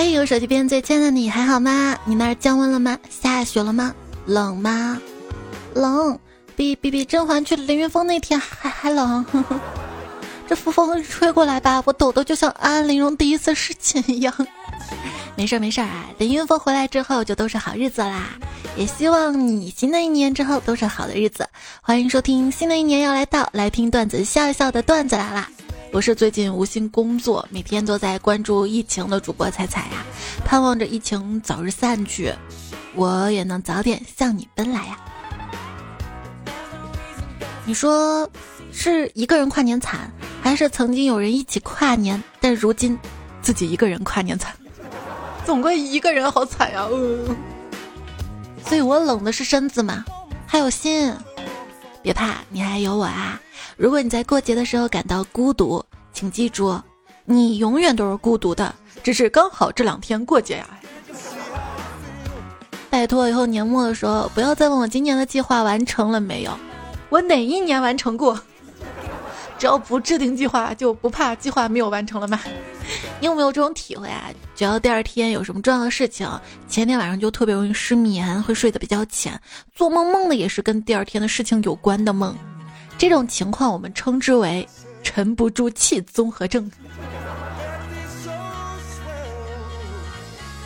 嘿，我手机边最亲爱的你还好吗？你那儿降温了吗？下雪了吗？冷吗？冷，比比比甄嬛去凌云峰那天还还冷。这风风吹过来吧，我抖的就像安陵容第一次侍寝一样。没事儿没事儿啊，等云峰回来之后就都是好日子啦。也希望你新的一年之后都是好的日子。欢迎收听新的一年要来到，来听段子笑一笑的段子来啦。我是最近无心工作，每天都在关注疫情的主播彩彩呀，盼望着疫情早日散去，我也能早点向你奔来呀。你说是一个人跨年惨？还是曾经有人一起跨年，但如今自己一个人跨年惨，总归一个人好惨呀！所以我冷的是身子嘛，还有心。别怕，你还有我啊！如果你在过节的时候感到孤独，请记住，你永远都是孤独的，只是刚好这两天过节呀。拜托，以后年末的时候不要再问我今年的计划完成了没有，我哪一年完成过？只要不制定计划，就不怕计划没有完成了吗？你有没有这种体会啊？只要第二天有什么重要的事情，前天晚上就特别容易失眠，会睡得比较浅，做梦梦的也是跟第二天的事情有关的梦。这种情况我们称之为沉不住气综合症。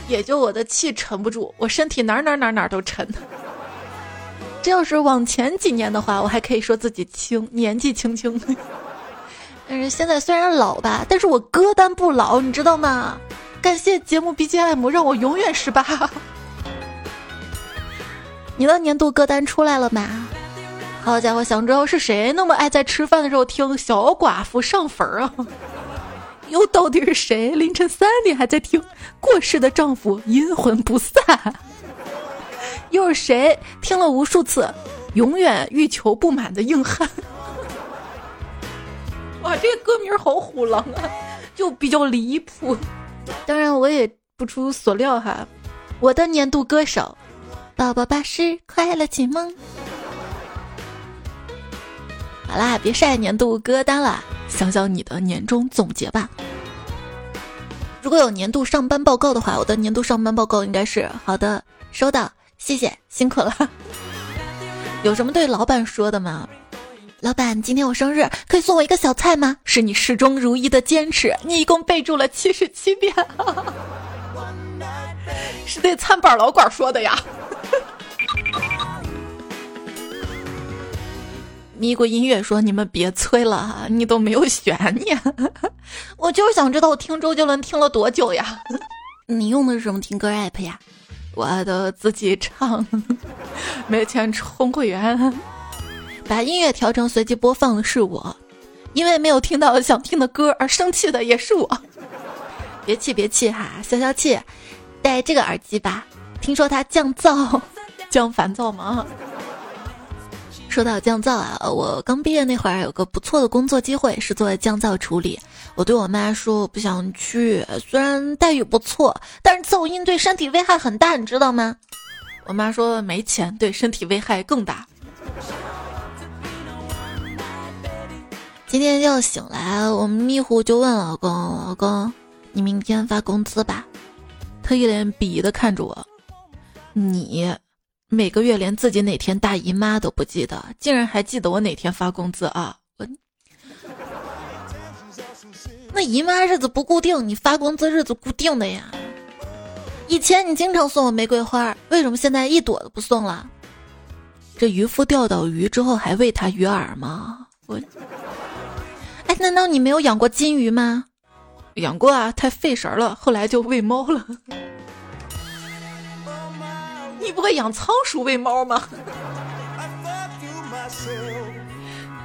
也就我的气沉不住，我身体哪哪哪哪都沉。这要是往前几年的话，我还可以说自己轻，年纪轻轻。但是现在虽然老吧，但是我歌单不老，你知道吗？感谢节目 BGM，让我永远十八。你的年度歌单出来了吗？好家伙，想知道是谁那么爱在吃饭的时候听《小寡妇上坟》啊？又到底是谁凌晨三点还在听《过世的丈夫阴魂不散》？又是谁听了无数次，永远欲求不满的硬汉？哇，这个歌名好虎狼啊，就比较离谱。当然，我也不出所料哈，我的年度歌手，宝宝巴士快乐启蒙。好啦，别晒年度歌单了，想想你的年终总结吧。如果有年度上班报告的话，我的年度上班报告应该是好的，收到。谢谢，辛苦了。有什么对老板说的吗？老板，今天我生日，可以送我一个小菜吗？是你始终如一的坚持，你一共备注了七十七遍，是对餐板老管说的呀。咪咕音乐说：“你们别催了，你都没有悬念。我就是想知道我听周杰伦听了多久呀？你用的是什么听歌 app 呀？”我都自己唱，没钱充会员，把音乐调成随机播放的是我，因为没有听到想听的歌而生气的也是我。别气别气哈，消消气，戴这个耳机吧，听说它降噪，降烦躁吗？说到降噪啊，我刚毕业那会儿有个不错的工作机会，是做降噪处理。我对我妈说我不想去，虽然待遇不错，但是噪音对身体危害很大，你知道吗？我妈说没钱，对身体危害更大。今天要醒来，我们迷糊就问老公：“老公，你明天发工资吧？”他一脸鄙夷的看着我：“你。”每个月连自己哪天大姨妈都不记得，竟然还记得我哪天发工资啊！我那姨妈日子不固定，你发工资日子固定的呀。以前你经常送我玫瑰花，为什么现在一朵都不送了？这渔夫钓到鱼之后还喂他鱼饵吗？我，哎，难道你没有养过金鱼吗？养过啊，太费神了，后来就喂猫了。你不会养仓鼠喂猫吗？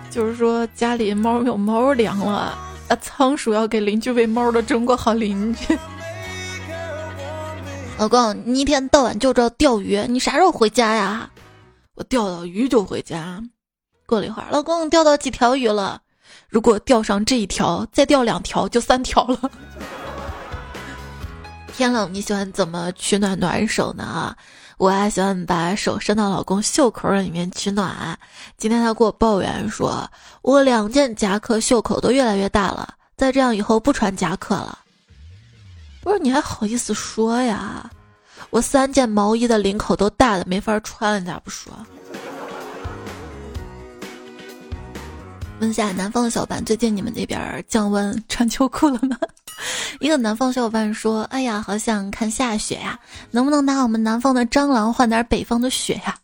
就是说家里猫有猫粮了，啊，仓鼠要给邻居喂猫的中国好邻居。老公，你一天到晚就知道钓鱼，你啥时候回家呀？我钓到鱼就回家。过了一会儿，老公钓到几条鱼了？如果钓上这一条，再钓两条就三条了。天冷，你喜欢怎么取暖暖手呢？啊？我还喜欢把手伸到老公袖口里面取暖。今天他给我抱怨说，我两件夹克袖口都越来越大了，再这样以后不穿夹克了。不是你还好意思说呀？我三件毛衣的领口都大的没法穿了，你咋不说？问下南方的小伙伴，最近你们那边降温穿秋裤了吗？一个南方小伙伴说：“哎呀，好想看下雪呀，能不能拿我们南方的蟑螂换点北方的雪呀？”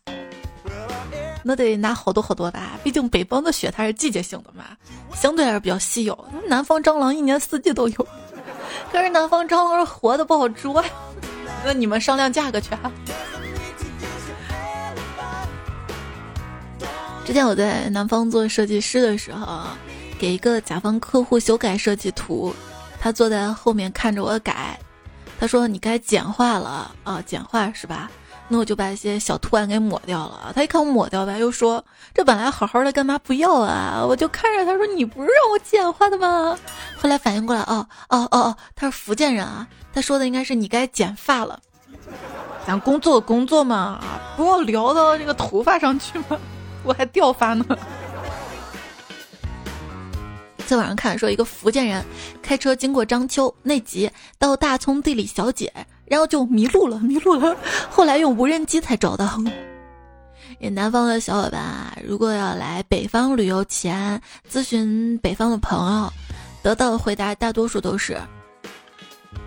那得拿好多好多吧，毕竟北方的雪它是季节性的嘛，相对还是比较稀有。南方蟑螂一年四季都有，可是南方蟑螂是活的不好捉呀，那你们商量价格去啊。之前我在南方做设计师的时候，给一个甲方客户修改设计图，他坐在后面看着我改，他说：“你该简化了啊，简化是吧？”那我就把一些小图案给抹掉了。他一看我抹掉吧，又说：“这本来好好的，干嘛不要啊？”我就看着他说：“你不是让我简化的吗？”后来反应过来，哦哦哦哦，他是福建人啊，他说的应该是你该剪发了。咱工作工作嘛，不要聊到这个头发上去嘛。我还掉发呢。在网上看说，一个福建人开车经过章丘那集到大葱地里小姐，然后就迷路了，迷路了。后来用无人机才找到。也 南方的小伙伴啊，如果要来北方旅游前咨询北方的朋友，得到的回答大多数都是：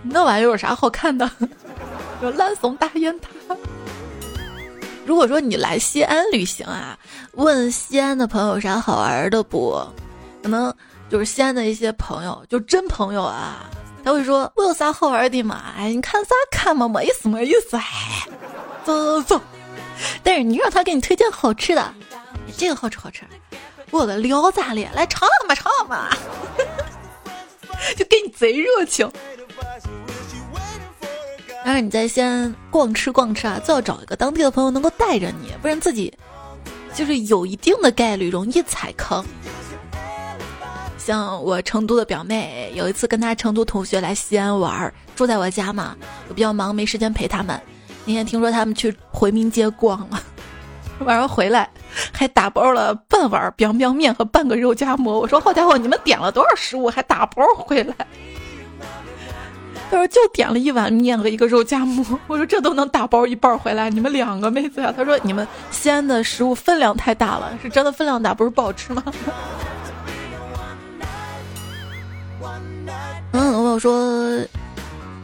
那玩意儿有啥好看的？有烂怂大雁塔。如果说你来西安旅行啊，问西安的朋友啥好玩的不？可能就是西安的一些朋友，就真朋友啊，他会说我有啥好玩的嘛？哎，你看啥看嘛？没意思，没意思。哎，走走走。但是你让他给你推荐好吃的，这个好吃好吃。我的聊咋了？来尝尝嘛尝嘛，就给你贼热情。但是你在西安逛吃逛吃啊，最好找一个当地的朋友能够带着你，不然自己就是有一定的概率容易踩坑。像我成都的表妹，有一次跟她成都同学来西安玩，住在我家嘛，我比较忙没时间陪他们。那天听说他们去回民街逛了，晚上回来还打包了半碗 biang biang 面和半个肉夹馍。我说好家伙，你们点了多少食物还打包回来？他说就点了一碗面和一个肉夹馍。我说这都能打包一半回来，你们两个妹子呀？他说你们西安的食物分量太大了，是真的分量大，不是不好吃吗？嗯，我说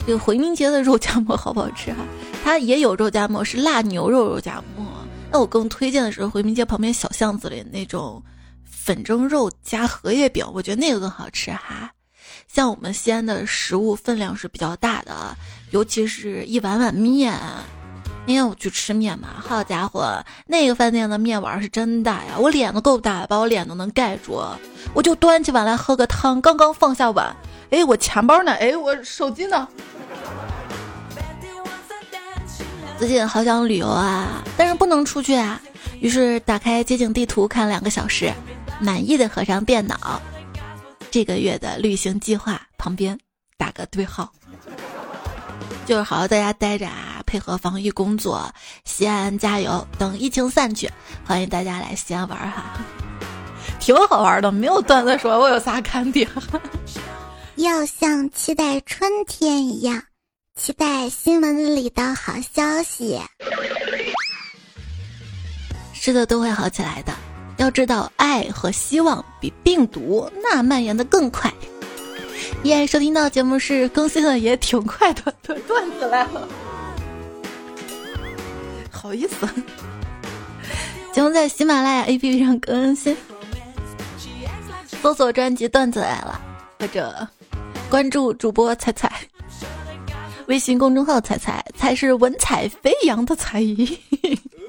这个回民街的肉夹馍好不好吃啊？它也有肉夹馍，是腊牛肉肉夹馍。那我更推荐的是回民街旁边小巷子里那种粉蒸肉加荷叶饼，我觉得那个更好吃哈。像我们西安的食物分量是比较大的，尤其是一碗碗面。那天我去吃面嘛，好家伙，那个饭店的面碗是真大呀，我脸都够大，把我脸都能盖住。我就端起碗来喝个汤，刚刚放下碗，哎，我钱包呢？哎，我手机呢？最近好想旅游啊，但是不能出去啊，于是打开街景地图看两个小时，满意的合上电脑。这个月的旅行计划旁边打个对号，就是好好在家待着啊，配合防疫工作。西安加油！等疫情散去，欢迎大家来西安玩哈，挺好玩的。没有段子说，我有啥看点？要像期待春天一样，期待新闻里的好消息。是的，都会好起来的。要知道，爱和希望比病毒那蔓延的更快。依然收听到节目是更新的也挺快的，段子来了，好意思。节目在喜马拉雅 APP 上更新，搜索专辑《段子来了》，或者关注主播彩彩，微信公众号彩彩，才是文采飞扬的才艺。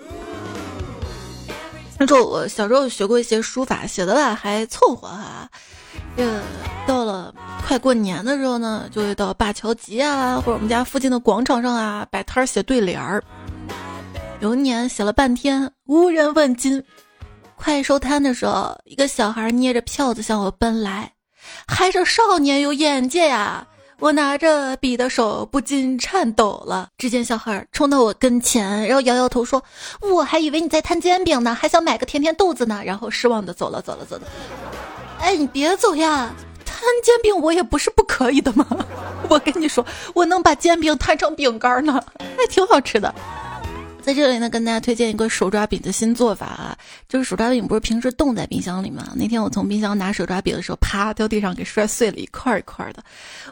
那时候我小时候学过一些书法，写的吧还凑合哈。呃，到了快过年的时候呢，就会到灞桥集啊，或者我们家附近的广场上啊摆摊写对联儿。有一年写了半天，无人问津。快收摊的时候，一个小孩捏着票子向我奔来，还是少年有眼界呀。我拿着笔的手不禁颤抖了。只见小孩冲到我跟前，然后摇摇头说：“我还以为你在摊煎饼呢，还想买个甜甜豆子呢。”然后失望的走了，走了，走了。哎，你别走呀！摊摊煎饼我也不是不可以的嘛。我跟你说，我能把煎饼摊成饼干呢，还挺好吃的。在这里呢，跟大家推荐一个手抓饼的新做法啊，就是手抓饼不是平时冻在冰箱里吗？那天我从冰箱拿手抓饼的时候，啪掉地上给摔碎了一块一块的。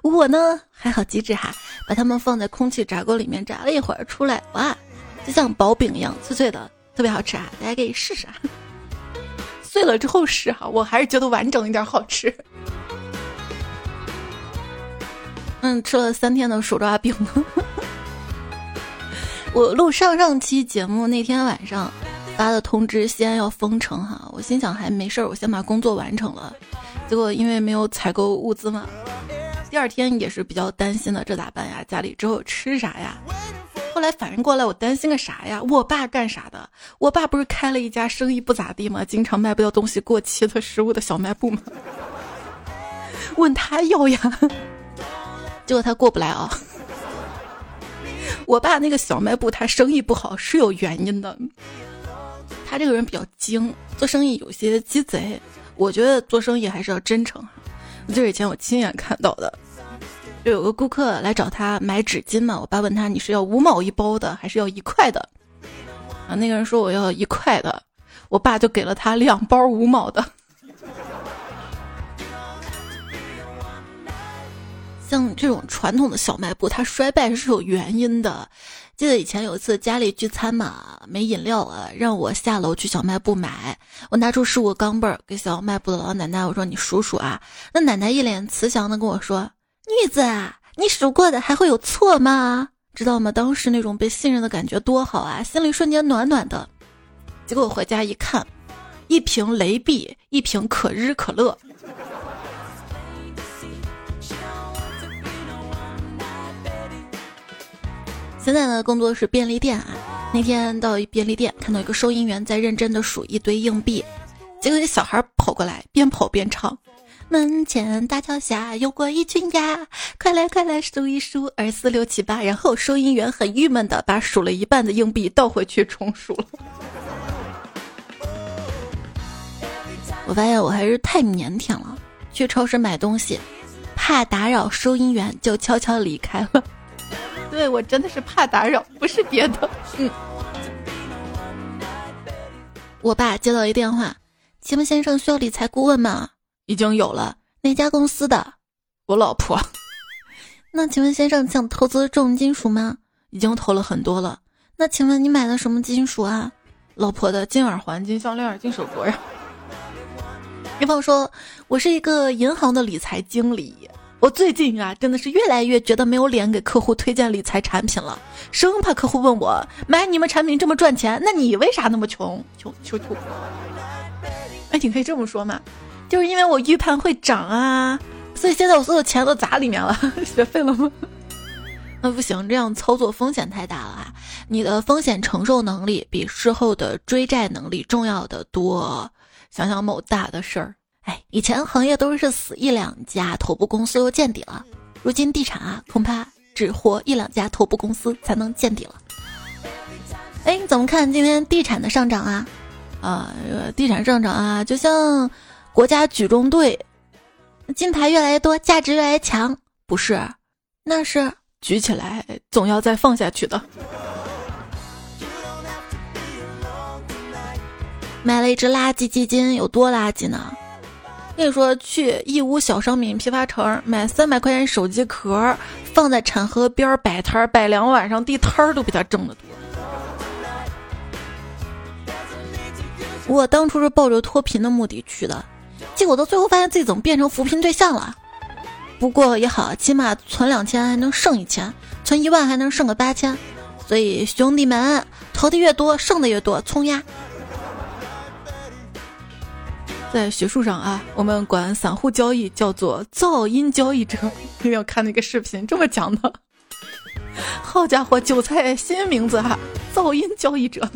我呢还好机智哈，把它们放在空气炸锅里面炸了一会儿出来，哇，就像薄饼一样脆脆的，特别好吃啊！大家可以试试啊。碎了之后试哈，我还是觉得完整一点好吃。嗯，吃了三天的手抓饼。我录上上期节目那天晚上发的通知，西安要封城哈，我心想还没事儿，我先把工作完成了。结果因为没有采购物资嘛，第二天也是比较担心的，这咋办呀？家里之后吃啥呀？后来反应过来，我担心个啥呀？我爸干啥的？我爸不是开了一家生意不咋地吗？经常卖不掉东西、过期的食物的小卖部吗？问他要呀，结果他过不来啊。我爸那个小卖部，他生意不好是有原因的。他这个人比较精，做生意有些鸡贼。我觉得做生意还是要真诚。就是以前我亲眼看到的，就有个顾客来找他买纸巾嘛。我爸问他你是要五毛一包的，还是要一块的？啊，那个人说我要一块的。我爸就给了他两包五毛的。像这种传统的小卖部，它衰败是有原因的。记得以前有一次家里聚餐嘛，没饮料啊，让我下楼去小卖部买。我拿出十五个钢镚儿给小卖部的老奶奶，我说：“你数数啊。”那奶奶一脸慈祥的跟我说：“女子啊，你数过的还会有错吗？知道吗？当时那种被信任的感觉多好啊，心里瞬间暖暖的。结果回家一看，一瓶雷碧，一瓶可日可乐。”现在的，工作是便利店啊。那天到一便利店，看到一个收银员在认真的数一堆硬币，结果一小孩跑过来，边跑边唱：“门前大桥下游过一群鸭，快来快来数一数，二四六七八。”然后收银员很郁闷的把数了一半的硬币倒回去重数了。我发现我还是太腼腆了，去超市买东西，怕打扰收银员，就悄悄离开了。对我真的是怕打扰，不是别的。嗯，我爸接到一电话，请问先生需要理财顾问吗？已经有了，哪家公司的？我老婆。那请问先生想投资重金属吗？已经投了很多了。那请问你买的什么金属啊？老婆的金耳环、金项链、金手镯呀。比方说，我是一个银行的理财经理。我最近啊，真的是越来越觉得没有脸给客户推荐理财产品了，生怕客户问我买你们产品这么赚钱，那你为啥那么穷？穷穷穷！哎，你可以这么说嘛，就是因为我预判会涨啊，所以现在我所有钱都砸里面了，学废了吗？那不行，这样操作风险太大了啊！你的风险承受能力比事后的追债能力重要的多。想想某大的事儿。哎，以前行业都是死一两家头部公司又见底了，如今地产啊，恐怕只活一两家头部公司才能见底了。哎，你怎么看今天地产的上涨啊？啊，地产上涨啊，就像国家举重队，金牌越来越多，价值越来越强，不是？那是举起来总要再放下去的。买了一只垃圾基金，有多垃圾呢？跟你说，去义乌小商品批发城买三百块钱手机壳，放在产河边摆摊儿，摆两晚上地摊儿都比他挣得多。我当初是抱着脱贫的目的去的，结果到最后发现自己怎么变成扶贫对象了。不过也好，起码存两千还能剩一千，存一万还能剩个八千。所以兄弟们，投的越多，剩的越多，冲呀！在学术上啊，我们管散户交易叫做噪音交易者。没有看那个视频？这么讲的？好家伙，韭菜新名字哈，噪音交易者。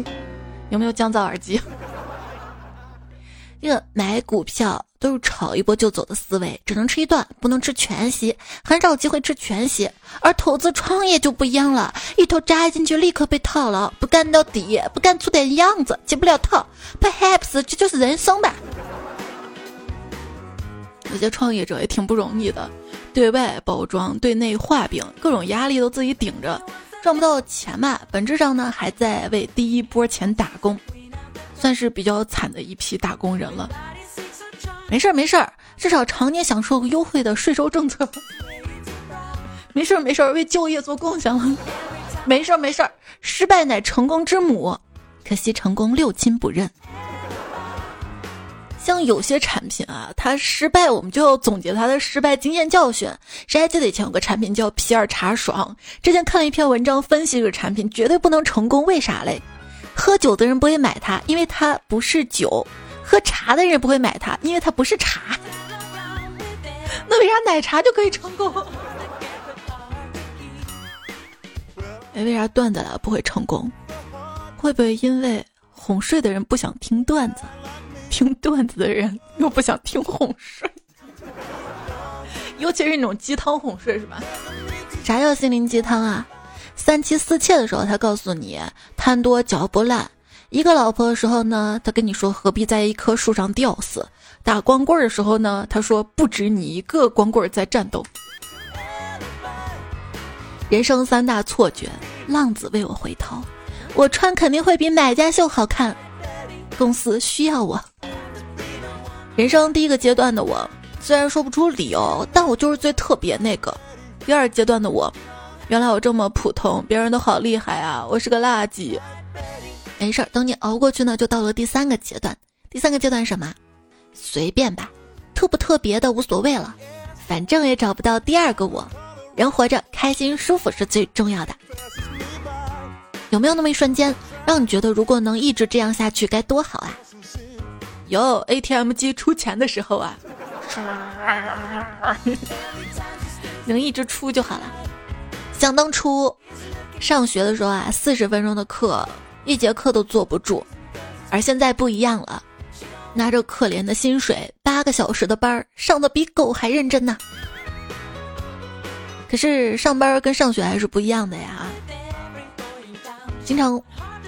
有没有降噪耳机？这个买股票都是炒一波就走的思维，只能吃一段，不能吃全席，很少机会吃全席。而投资创业就不一样了，一头扎进去立刻被套牢，不干到底，不干出点样子，解不了套。Perhaps 这就是人生吧。有些创业者也挺不容易的，对外包装，对内画饼，各种压力都自己顶着，赚不到钱嘛，本质上呢还在为第一波钱打工，算是比较惨的一批打工人了。没事儿没事儿，至少常年享受优惠的税收政策。没事儿没事儿，为就业做贡献了。没事儿没事儿，失败乃成功之母，可惜成功六亲不认。像有些产品啊，它失败，我们就要总结它的失败经验教训。谁还记得以前有个产品叫皮尔茶爽？之前看了一篇文章分析这个产品，绝对不能成功，为啥嘞？喝酒的人不会买它，因为它不是酒；喝茶的人不会买它，因为它不是茶。那为啥奶茶就可以成功？哎，为啥段子了不会成功？会不会因为哄睡的人不想听段子？听段子的人又不想听哄睡，尤其是那种鸡汤哄睡，是吧？啥叫心灵鸡汤啊？三妻四妾的时候，他告诉你贪多嚼不烂；一个老婆的时候呢，他跟你说何必在一棵树上吊死；打光棍的时候呢，他说不止你一个光棍在战斗。人生三大错觉：浪子为我回头，我穿肯定会比买家秀好看。公司需要我。人生第一个阶段的我，虽然说不出理由，但我就是最特别那个。第二阶段的我，原来我这么普通，别人都好厉害啊，我是个垃圾。没事儿，等你熬过去呢，就到了第三个阶段。第三个阶段什么？随便吧，特不特别的无所谓了，反正也找不到第二个我。人活着，开心舒服是最重要的。有没有那么一瞬间？让你觉得，如果能一直这样下去，该多好啊！有 ATM 机出钱的时候啊，能一直出就好了。想当初上学的时候啊，四十分钟的课，一节课都坐不住，而现在不一样了，拿着可怜的薪水，八个小时的班儿，上的比狗还认真呢。可是上班跟上学还是不一样的呀，经常。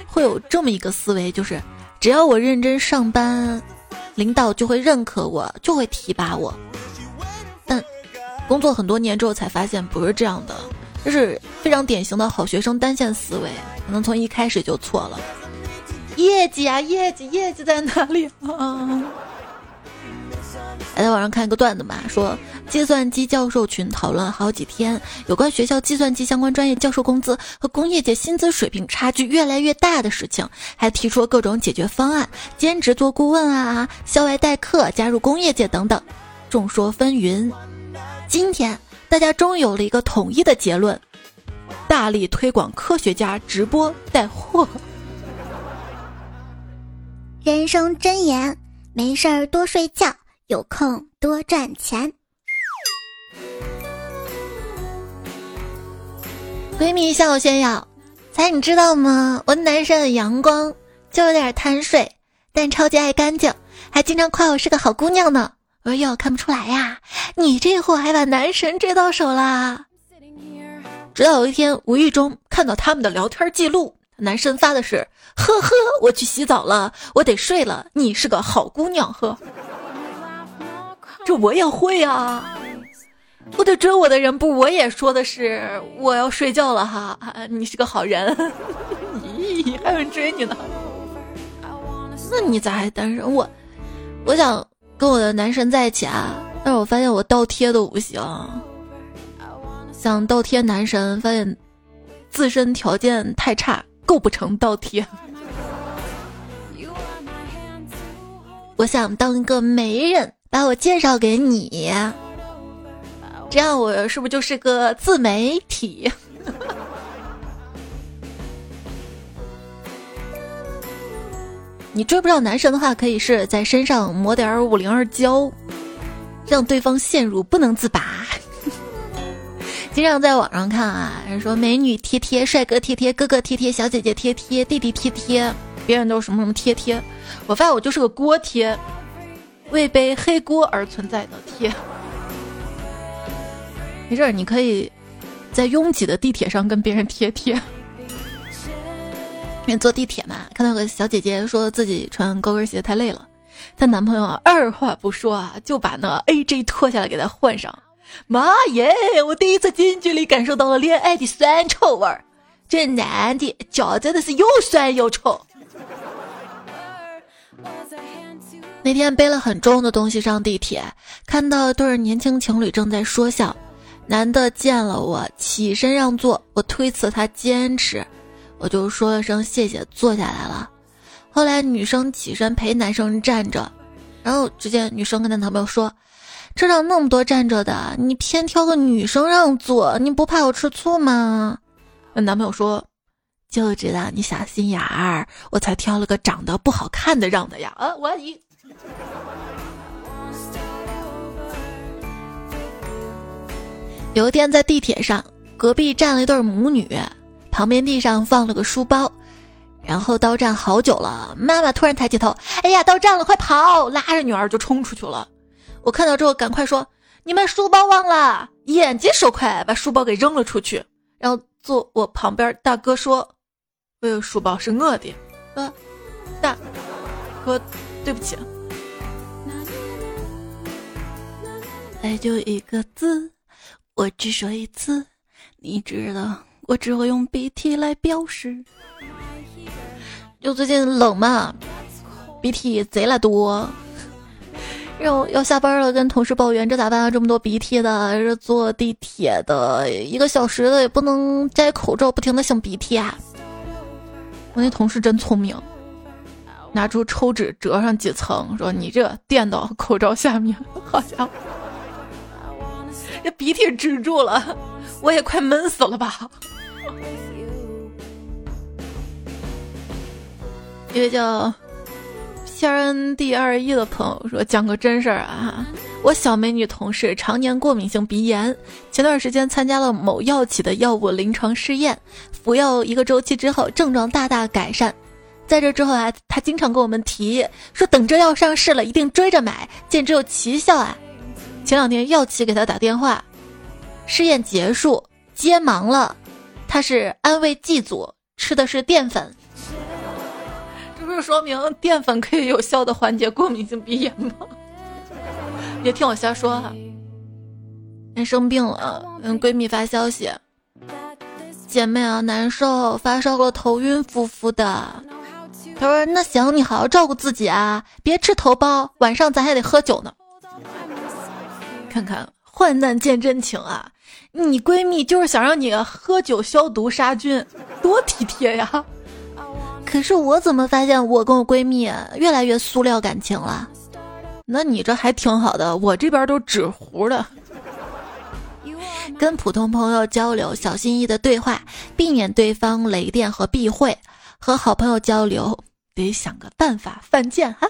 会有这么一个思维，就是只要我认真上班，领导就会认可我，就会提拔我。但工作很多年之后才发现不是这样的，这是非常典型的好学生单线思维，可能从一开始就错了。业绩啊，业绩，业绩在哪里啊？还在网上看一个段子嘛，说计算机教授群讨论了好几天，有关学校计算机相关专业教授工资和工业界薪资水平差距越来越大的事情，还提出了各种解决方案，兼职做顾问啊，校外代课，加入工业界等等，众说纷纭。今天大家终于有了一个统一的结论：大力推广科学家直播带货。人生真言：没事儿多睡觉。有空多赚钱。闺蜜向我炫耀，才你知道吗？我男神很阳光，就有点贪睡，但超级爱干净，还经常夸我是个好姑娘呢。我说哟，看不出来呀，你这货还把男神追到手啦。直到有一天无意中看到他们的聊天记录，男神发的是：呵呵，我去洗澡了，我得睡了。你是个好姑娘，呵。这我也会啊！我得追我的人不，我也说的是我要睡觉了哈。你是个好人，咦，还有人追你呢？那你咋还单身？我我想跟我的男神在一起啊，但是我发现我倒贴都不行。想倒贴男神，发现自身条件太差，构不成倒贴。我想当一个媒人。把我介绍给你，这样我是不是就是个自媒体？你追不上男神的话，可以是在身上抹点五零二胶，让对方陷入不能自拔。经常在网上看啊，人说美女贴贴、帅哥贴贴、哥哥贴贴、小姐姐贴贴、弟弟贴贴，别人都什么什么贴贴，我发现我就是个锅贴。为背黑锅而存在的贴，没事儿，你可以在拥挤的地铁上跟别人贴贴。因为坐地铁嘛，看到个小姐姐说自己穿高跟鞋太累了，她男朋友啊，二话不说啊，就把那 AJ 脱下来给她换上。妈耶！我第一次近距离感受到了恋爱的酸臭味儿。这男的脚真的是又酸又臭。那天背了很重的东西上地铁，看到对年轻情侣正在说笑。男的见了我，起身让座，我推辞他坚持，我就说了声谢谢，坐下来了。后来女生起身陪男生站着，然后只见女生跟她男朋友说：“车上那么多站着的，你偏挑个女生让座，你不怕我吃醋吗？”那男朋友说：“就知道你小心眼儿，我才挑了个长得不好看的让的呀。”啊，我一。有一天在地铁上，隔壁站了一对母女，旁边地上放了个书包，然后到站好久了。妈妈突然抬起头，哎呀，到站了，快跑！拉着女儿就冲出去了。我看到之后赶快说：“你们书包忘了！”眼疾手快，把书包给扔了出去。然后坐我旁边大哥说：“我有书包是我的。”呃，大哥，对不起。爱就一个字。我只说一次，你知道，我只会用鼻涕来表示。就最近冷嘛，鼻涕贼拉多，然后要下班了，跟同事抱怨这咋办啊？这么多鼻涕的，这坐地铁的一个小时的也不能摘口罩，不停的擤鼻涕啊。我那同事真聪明，拿出抽纸折上几层，说你这垫到口罩下面，好家伙。这鼻涕止住了，我也快闷死了吧！一个叫 P R N D 二一的朋友说：“讲个真事儿啊，我小美女同事常年过敏性鼻炎，前段时间参加了某药企的药物临床试验，服药一个周期之后，症状大大改善。在这之后啊，她经常跟我们提说，等这药上市了，一定追着买，简直有奇效啊！”前两天药企给他打电话，试验结束，接忙了。他是安慰剂组，吃的是淀粉，这不是说明淀粉可以有效的缓解过敏性鼻炎吗？别听我瞎说哈。人生病了，跟闺蜜发消息，姐妹啊，难受，发烧了，头晕乎乎的。她说：“那行，你好好照顾自己啊，别吃头孢，晚上咱还得喝酒呢。”看看患难见真情啊！你闺蜜就是想让你喝酒消毒杀菌，多体贴呀！可是我怎么发现我跟我闺蜜越来越塑料感情了？那你这还挺好的，我这边都纸糊的。跟普通朋友交流，小心翼翼的对话，避免对方雷电和避讳；和好朋友交流，得想个办法犯贱哈。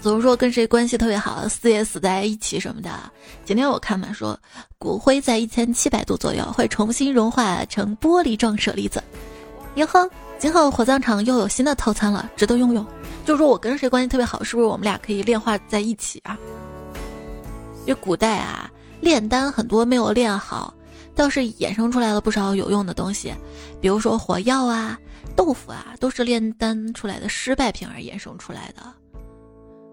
总是说跟谁关系特别好，死也死在一起什么的。今天我看嘛，说骨灰在一千七百度左右会重新融化成玻璃状舍利子。哟呵，今后火葬场又有新的套餐了，值得拥有。就说我跟谁关系特别好，是不是我们俩可以炼化在一起啊？因为古代啊，炼丹很多没有炼好，倒是衍生出来了不少有用的东西，比如说火药啊、豆腐啊，都是炼丹出来的失败品而衍生出来的。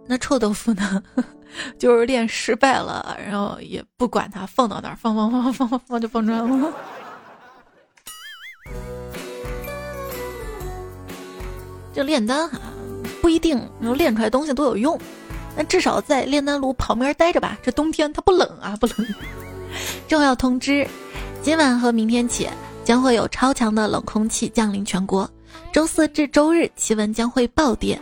那臭豆腐呢？就是练失败了，然后也不管它，放到那儿，放放放放放放就放出来了。这炼丹哈不一定能炼出来东西都有用，但至少在炼丹炉旁边待着吧。这冬天它不冷啊，不冷。重要通知：今晚和明天起将会有超强的冷空气降临全国，周四至周日气温将会暴跌。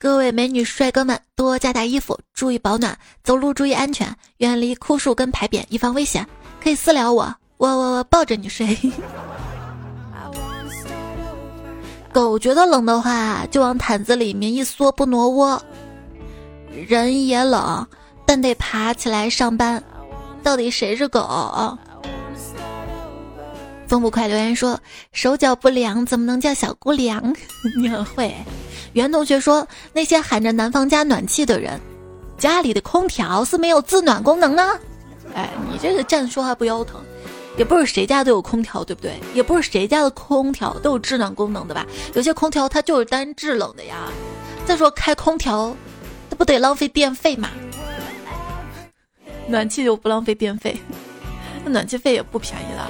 各位美女帅哥们，多加点衣服，注意保暖，走路注意安全，远离枯树跟牌匾，以防危险。可以私聊我，我我我抱着你睡。狗觉得冷的话，就往毯子里面一缩，不挪窝。人也冷，但得爬起来上班。到底谁是狗？风不快留言说：手脚不凉，怎么能叫小姑娘？你很会。袁同学说：“那些喊着南方加暖气的人，家里的空调是没有自暖功能呢。”哎，你这个站着说话不腰疼。也不是谁家都有空调，对不对？也不是谁家的空调都有制暖功能的吧？有些空调它就是单制冷的呀。再说开空调，它不得浪费电费吗？暖气就不浪费电费，那暖气费也不便宜了。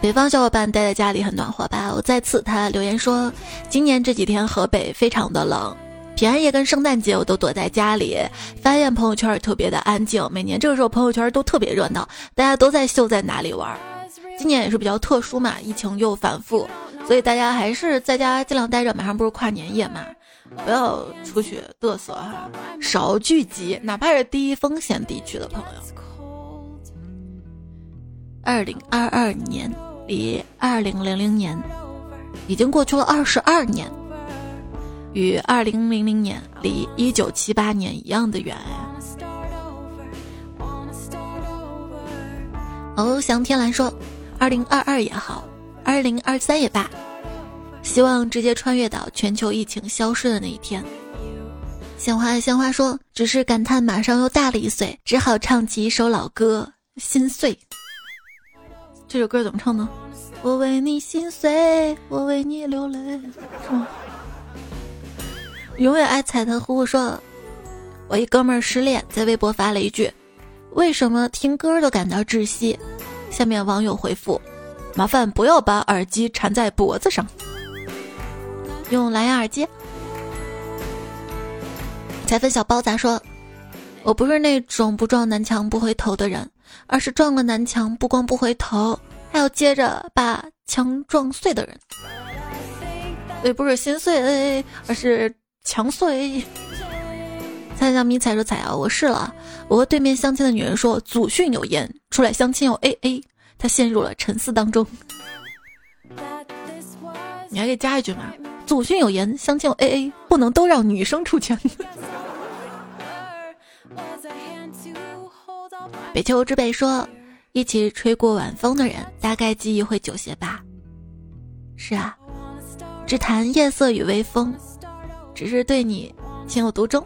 北方小伙伴待在家里很暖和吧？我再次他留言说，今年这几天河北非常的冷。平安夜跟圣诞节我都躲在家里，发现朋友圈特别的安静。每年这个时候朋友圈都特别热闹，大家都在秀在哪里玩。今年也是比较特殊嘛，疫情又反复，所以大家还是在家尽量待着。马上不是跨年夜嘛，不要出去嘚瑟哈，少聚集，哪怕是低风险地区的朋友。二零二二年离二零零零年已经过去了二十二年。与二零零零年离一九七八年一样的远。哦，翔天蓝说，二零二二也好，二零二三也罢，希望直接穿越到全球疫情消失的那一天。鲜花鲜花说，只是感叹马上又大了一岁，只好唱起一首老歌《心碎》。这首歌怎么唱呢？我为你心碎，我为你流泪，永远爱彩的呼呼说：“我一哥们儿失恋，在微博发了一句：‘为什么听歌都感到窒息？’下面网友回复：‘麻烦不要把耳机缠在脖子上，用蓝牙耳机。’彩粉小包咋说：‘我不是那种不撞南墙不回头的人，而是撞了南墙不光不回头，还要接着把墙撞碎的人。’也不是心碎，而是……”墙碎。猜想迷彩说彩啊，我试了。我和对面相亲的女人说，祖训有言，出来相亲要 A A。他陷入了沉思当中。你还可以加一句吗？祖训有言，相亲要 A A，不能都让女生出钱。北秋之北说，一起吹过晚风的人，大概记忆会久些吧。是啊，只谈夜色与微风。只是对你情有独钟。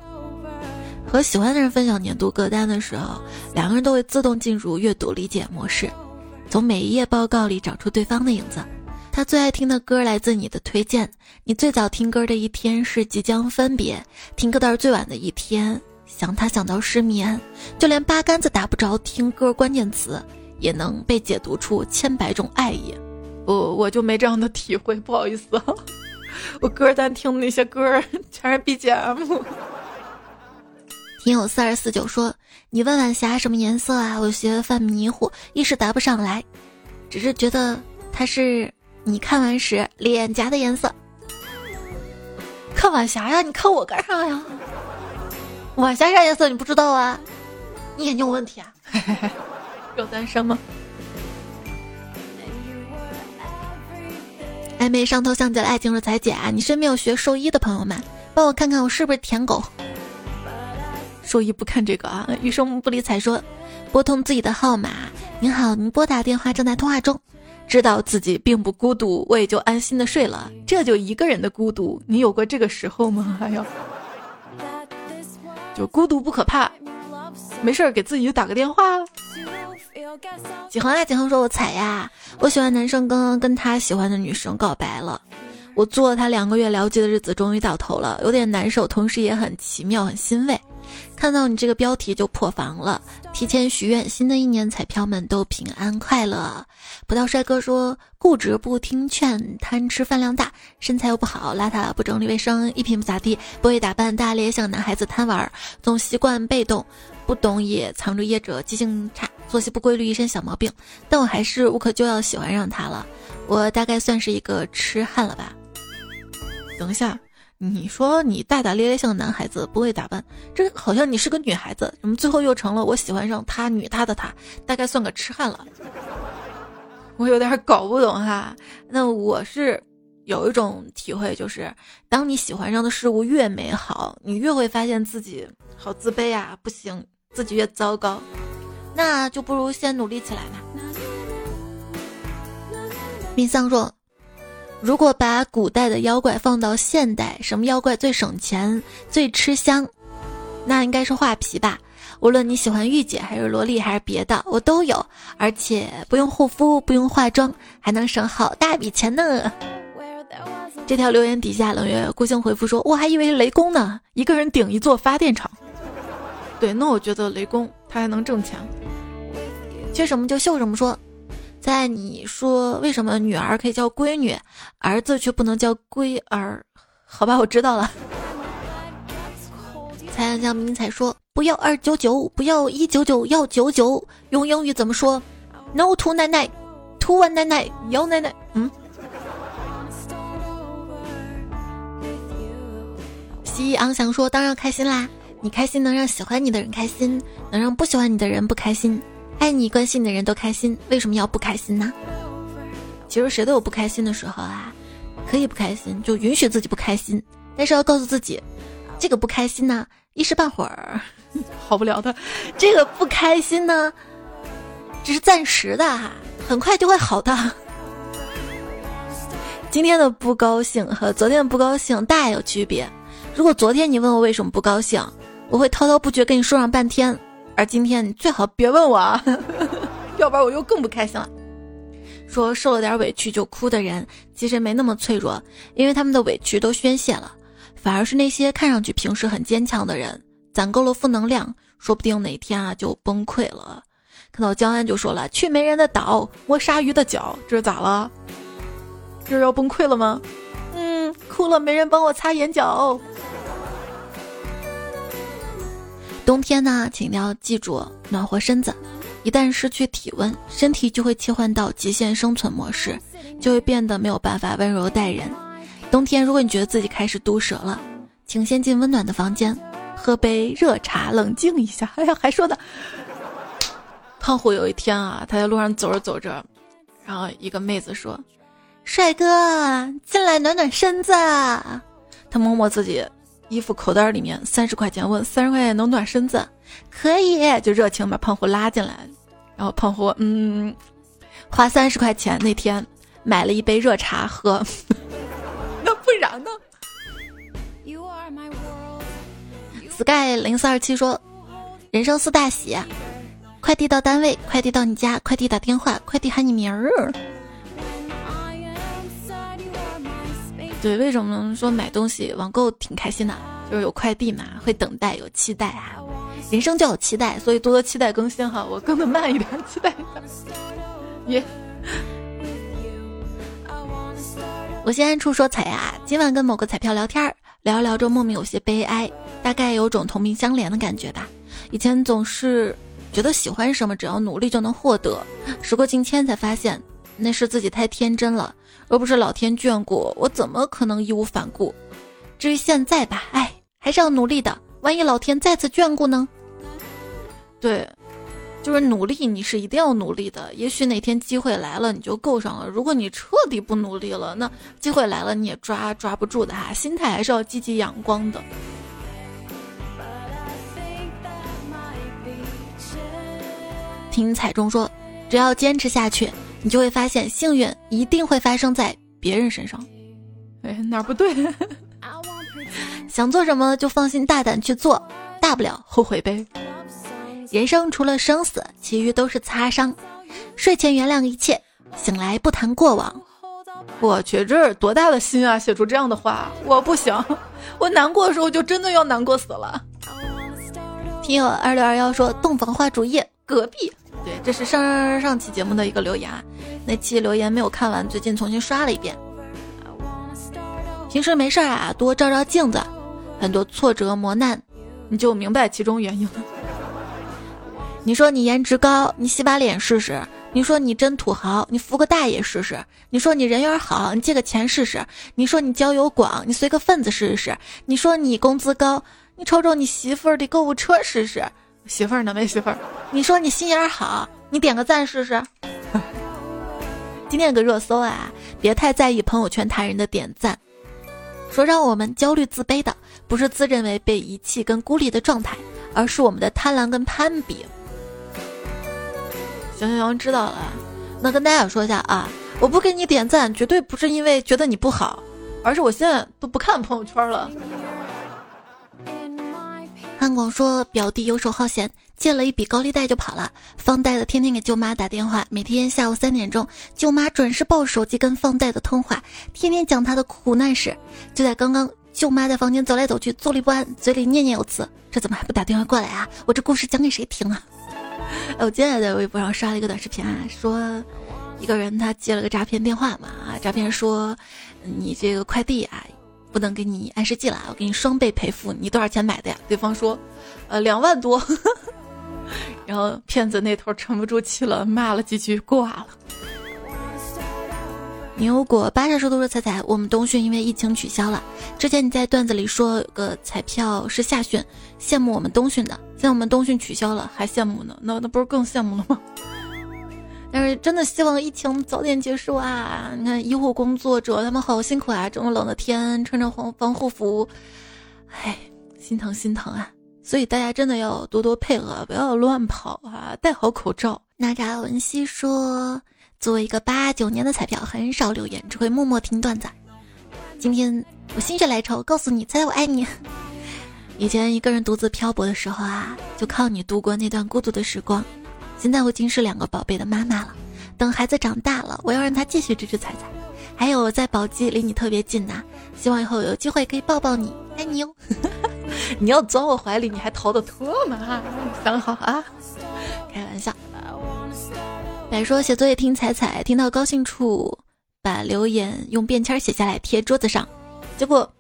和喜欢的人分享年度歌单的时候，两个人都会自动进入阅读理解模式，从每一页报告里找出对方的影子。他最爱听的歌来自你的推荐。你最早听歌的一天是即将分别，听歌单最晚的一天想他想到失眠，就连八竿子打不着听歌关键词也能被解读出千百种爱意。我我就没这样的体会，不好意思。我歌单听的那些歌全是 BGM。听友四二四九说：“你问晚霞什么颜色啊？我学犯迷糊，一时答不上来，只是觉得它是你看完时脸颊的颜色。”看晚霞呀？你看我干啥呀？晚霞啥颜色你不知道啊？你眼睛有问题啊？有单身吗？暧昧上头像极了爱情的彩姐啊，你身边有学兽医的朋友们，帮我看看我是不是舔狗。兽医不看这个啊。余生不理睬说，拨通自己的号码。您好，您拨打电话正在通话中。知道自己并不孤独，我也就安心的睡了。这就一个人的孤独，你有过这个时候吗？哎呦，就孤独不可怕，没事儿给自己打个电话。几恒啊，几恒说：“我踩呀，我喜欢男生刚刚跟他喜欢的女生告白了，我做了他两个月了解的日子终于到头了，有点难受，同时也很奇妙，很欣慰。看到你这个标题就破防了，提前许愿，新的一年彩票们都平安快乐。”葡萄帅哥说：“固执不听劝，贪吃饭量大，身材又不好，邋遢不整理卫生，一品不咋地，不会打扮，大咧，像男孩子贪玩，总习惯被动，不懂也藏着掖着，记性差。”作息不规律，一身小毛病，但我还是无可救药喜欢上他了。我大概算是一个痴汉了吧？等一下，你说你大大咧咧像个男孩子，不会打扮，这好像你是个女孩子，怎么最后又成了我喜欢上他女他的他，大概算个痴汉了。我有点搞不懂哈。那我是有一种体会，就是当你喜欢上的事物越美好，你越会发现自己好自卑啊，不行，自己越糟糕。那就不如先努力起来嘛。米桑说：“如果把古代的妖怪放到现代，什么妖怪最省钱、最吃香？那应该是画皮吧。无论你喜欢御姐还是萝莉还是别的，我都有，而且不用护肤，不用化妆，还能省好大笔钱呢。这条留言底下，冷月孤星回复说：“我还以为雷公呢，一个人顶一座发电厂。”对，那我觉得雷公他还能挣钱，缺什么就秀什么。说，在你说为什么女儿可以叫闺女，儿子却不能叫龟儿？好吧，我知道了。彩阳江明彩说：“不要二九九，不要一九九，要九九。用英语怎么说？No to 奶奶，to one 奶奶，幺奶奶。嗯。”西昂翔说：“当然开心啦。”你开心能让喜欢你的人开心，能让不喜欢你的人不开心，爱你关心你的人都开心，为什么要不开心呢？其实谁都有不开心的时候啊，可以不开心，就允许自己不开心，但是要告诉自己，这个不开心呢，一时半会儿 好不了的，这个不开心呢，只是暂时的哈，很快就会好的。今天的不高兴和昨天的不高兴大有区别，如果昨天你问我为什么不高兴。我会滔滔不绝跟你说上半天，而今天你最好别问我啊，要不然我又更不开心了。说受了点委屈就哭的人，其实没那么脆弱，因为他们的委屈都宣泄了，反而是那些看上去平时很坚强的人，攒够了负能量，说不定哪天啊就崩溃了。看到江安就说了：“去没人的岛，摸鲨鱼的脚，这是咋了？这是要崩溃了吗？”嗯，哭了，没人帮我擦眼角。冬天呢，请一定要记住暖和身子。一旦失去体温，身体就会切换到极限生存模式，就会变得没有办法温柔待人。冬天，如果你觉得自己开始毒舌了，请先进温暖的房间，喝杯热茶，冷静一下。哎呀，还说的。胖虎有一天啊，他在路上走着走着，然后一个妹子说：“帅哥，进来暖暖身子。”他摸摸自己。衣服口袋里面三十块钱，问三十块钱能暖身子？可以，就热情把胖虎拉进来。然后胖虎嗯，花三十块钱那天买了一杯热茶喝。那不然呢？Sky 零四二七说：人生四大喜，快递到单位，快递到你家，快递打电话，快递喊你名儿。对，为什么说买东西网购挺开心的？就是有快递嘛，会等待，有期待啊。人生就有期待，所以多多期待更新哈。我更的慢一点，期待一下。耶！我先按处说彩呀，今晚跟某个彩票聊天儿，聊聊着莫名有些悲哀，大概有种同病相怜的感觉吧。以前总是觉得喜欢什么，只要努力就能获得，时过境迁才发现，那是自己太天真了。若不是老天眷顾，我怎么可能义无反顾？至于现在吧，哎，还是要努力的。万一老天再次眷顾呢？对，就是努力，你是一定要努力的。也许哪天机会来了，你就够上了。如果你彻底不努力了，那机会来了你也抓抓不住的哈。心态还是要积极阳光的。听彩中说，只要坚持下去。你就会发现，幸运一定会发生在别人身上。哎，哪儿不对？想做什么就放心大胆去做，大不了后悔呗。人生除了生死，其余都是擦伤。睡前原谅一切，醒来不谈过往。我去，这是多大的心啊！写出这样的话，我不行。我难过的时候就真的要难过死了。听友二六二幺说，洞房花烛夜，隔壁。对，这是上上上期节目的一个留言，那期留言没有看完，最近重新刷了一遍。平时没事儿啊，多照照镜子，很多挫折磨难，你就明白其中原因了。你说你颜值高，你洗把脸试试；你说你真土豪，你扶个大爷试试；你说你人缘好，你借个钱试试；你说你交友广，你随个份子试试；你说你工资高，你瞅瞅你媳妇儿的购物车试试。媳妇儿呢？没媳妇儿。你说你心眼好，你点个赞试试。今天有个热搜啊，别太在意朋友圈他人的点赞。说让我们焦虑自卑的，不是自认为被遗弃跟孤立的状态，而是我们的贪婪跟攀比。行行行，知道了。那跟大家说一下啊，我不给你点赞，绝对不是因为觉得你不好，而是我现在都不看朋友圈了。韩广说表弟游手好闲，借了一笔高利贷就跑了，放贷的天天给舅妈打电话，每天下午三点钟，舅妈准时抱手机跟放贷的通话，天天讲他的苦难史。就在刚刚，舅妈在房间走来走去，坐立不安，嘴里念念有词：“这怎么还不打电话过来啊？我这故事讲给谁听啊？”，我今天在微博上刷了一个短视频啊，说一个人他接了个诈骗电话嘛，诈骗说你这个快递啊。不能给你按时寄了，我给你双倍赔付。你多少钱买的呀？对方说，呃，两万多。然后骗子那头沉不住气了，骂了几句，挂了。牛果八十度说彩彩，我们冬训因为疫情取消了。之前你在段子里说有个彩票是夏训，羡慕我们冬训的。现在我们冬训取消了，还羡慕呢？那那不是更羡慕了吗？但是真的希望疫情早点结束啊！你看医护工作者他们好辛苦啊，这么冷的天穿着防防护服，唉，心疼心疼啊！所以大家真的要多多配合，不要乱跑啊，戴好口罩。娜扎文熙说，作为一个八九年的彩票，很少留言，只会默默听段子。今天我心血来潮告诉你，猜猜我爱你。以前一个人独自漂泊的时候啊，就靠你度过那段孤独的时光。现在我已经是两个宝贝的妈妈了，等孩子长大了，我要让他继续支持彩彩。还有在宝鸡离你特别近呐，希望以后有机会可以抱抱你，爱你哦。你要钻我怀里，你还逃得脱吗？想好啊，开玩笑。百说写作业听彩彩，听到高兴处把留言用便签写下来贴桌子上，结果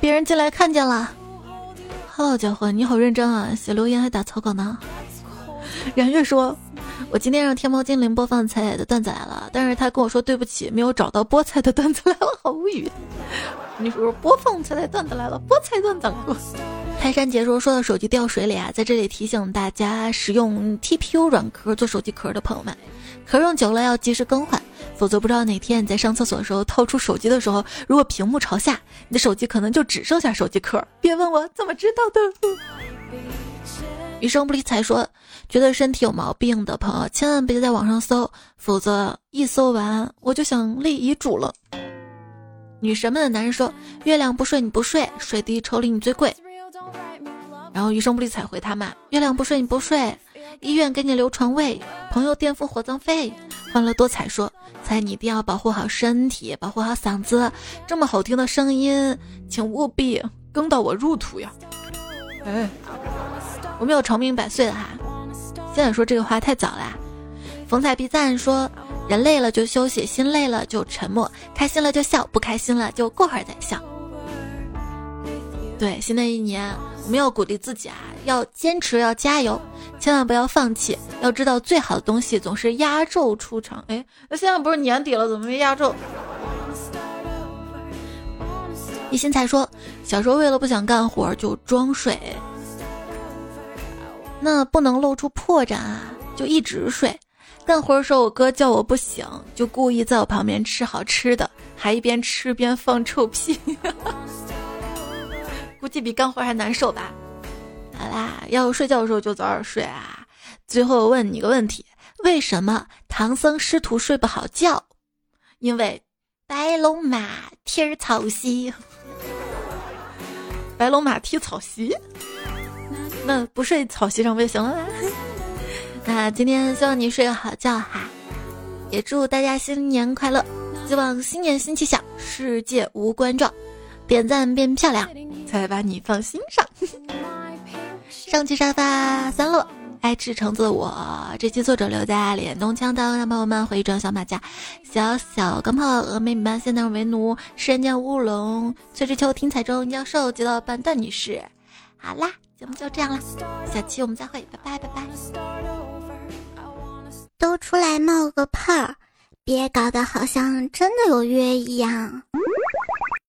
别人进来看见了。好家伙，你好认真啊，写留言还打草稿呢。冉月说：“我今天让天猫精灵播放彩彩的段子来了，但是他跟我说对不起，没有找到菠菜的段子来了，好无语。你说播放彩彩段子来了，菠菜段子来了。”泰山杰说：“说到手机掉水里啊，在这里提醒大家，使用 TPU 软壳做手机壳的朋友们，壳用久了要及时更换，否则不知道哪天你在上厕所的时候掏出手机的时候，如果屏幕朝下，你的手机可能就只剩下手机壳。别问我怎么知道的。”余生不理睬说。觉得身体有毛病的朋友，千万别在网上搜，否则一搜完我就想立遗嘱了。女神们的男人说：“月亮不睡你不睡，水滴抽离你最贵。”然后余生不理睬回他们：“月亮不睡你不睡，医院给你留床位，朋友垫付火葬费。”欢乐多彩说：“猜你一定要保护好身体，保护好嗓子，这么好听的声音，请务必跟到我入土呀！”哎，我没有长命百岁的哈。现在说这个话太早了。逢彩必赞说：“人累了就休息，心累了就沉默，开心了就笑，不开心了就过会儿再笑。”对，新的一年我们要鼓励自己啊，要坚持，要加油，千万不要放弃。要知道，最好的东西总是压轴出场。哎，那现在不是年底了，怎么没压轴？一心才说：“小时候为了不想干活就装睡。”那不能露出破绽啊，就一直睡。干活的时候，我哥叫我不醒，就故意在我旁边吃好吃的，还一边吃边放臭屁。估计比干活还难受吧。好啦，要睡觉的时候就早点睡啊。最后问你个问题：为什么唐僧师徒睡不好觉？因为白龙马踢草席。白龙马踢草席。那不睡草席上不就行了吗？那今天希望你睡个好觉哈，也祝大家新年快乐，希望新年新气象，世界无冠状，点赞变漂亮，才把你放心上。上期沙发三乐，爱吃橙子的我，这期作者留在脸东腔的让朋友们回转小马甲，小小钢炮峨眉般现代为奴，世人间乌龙，崔志秋听彩中教授接到半段女士，好啦。节目就这样了，下期我们再会，拜拜拜拜。都出来冒个泡儿，别搞得好像真的有约一样。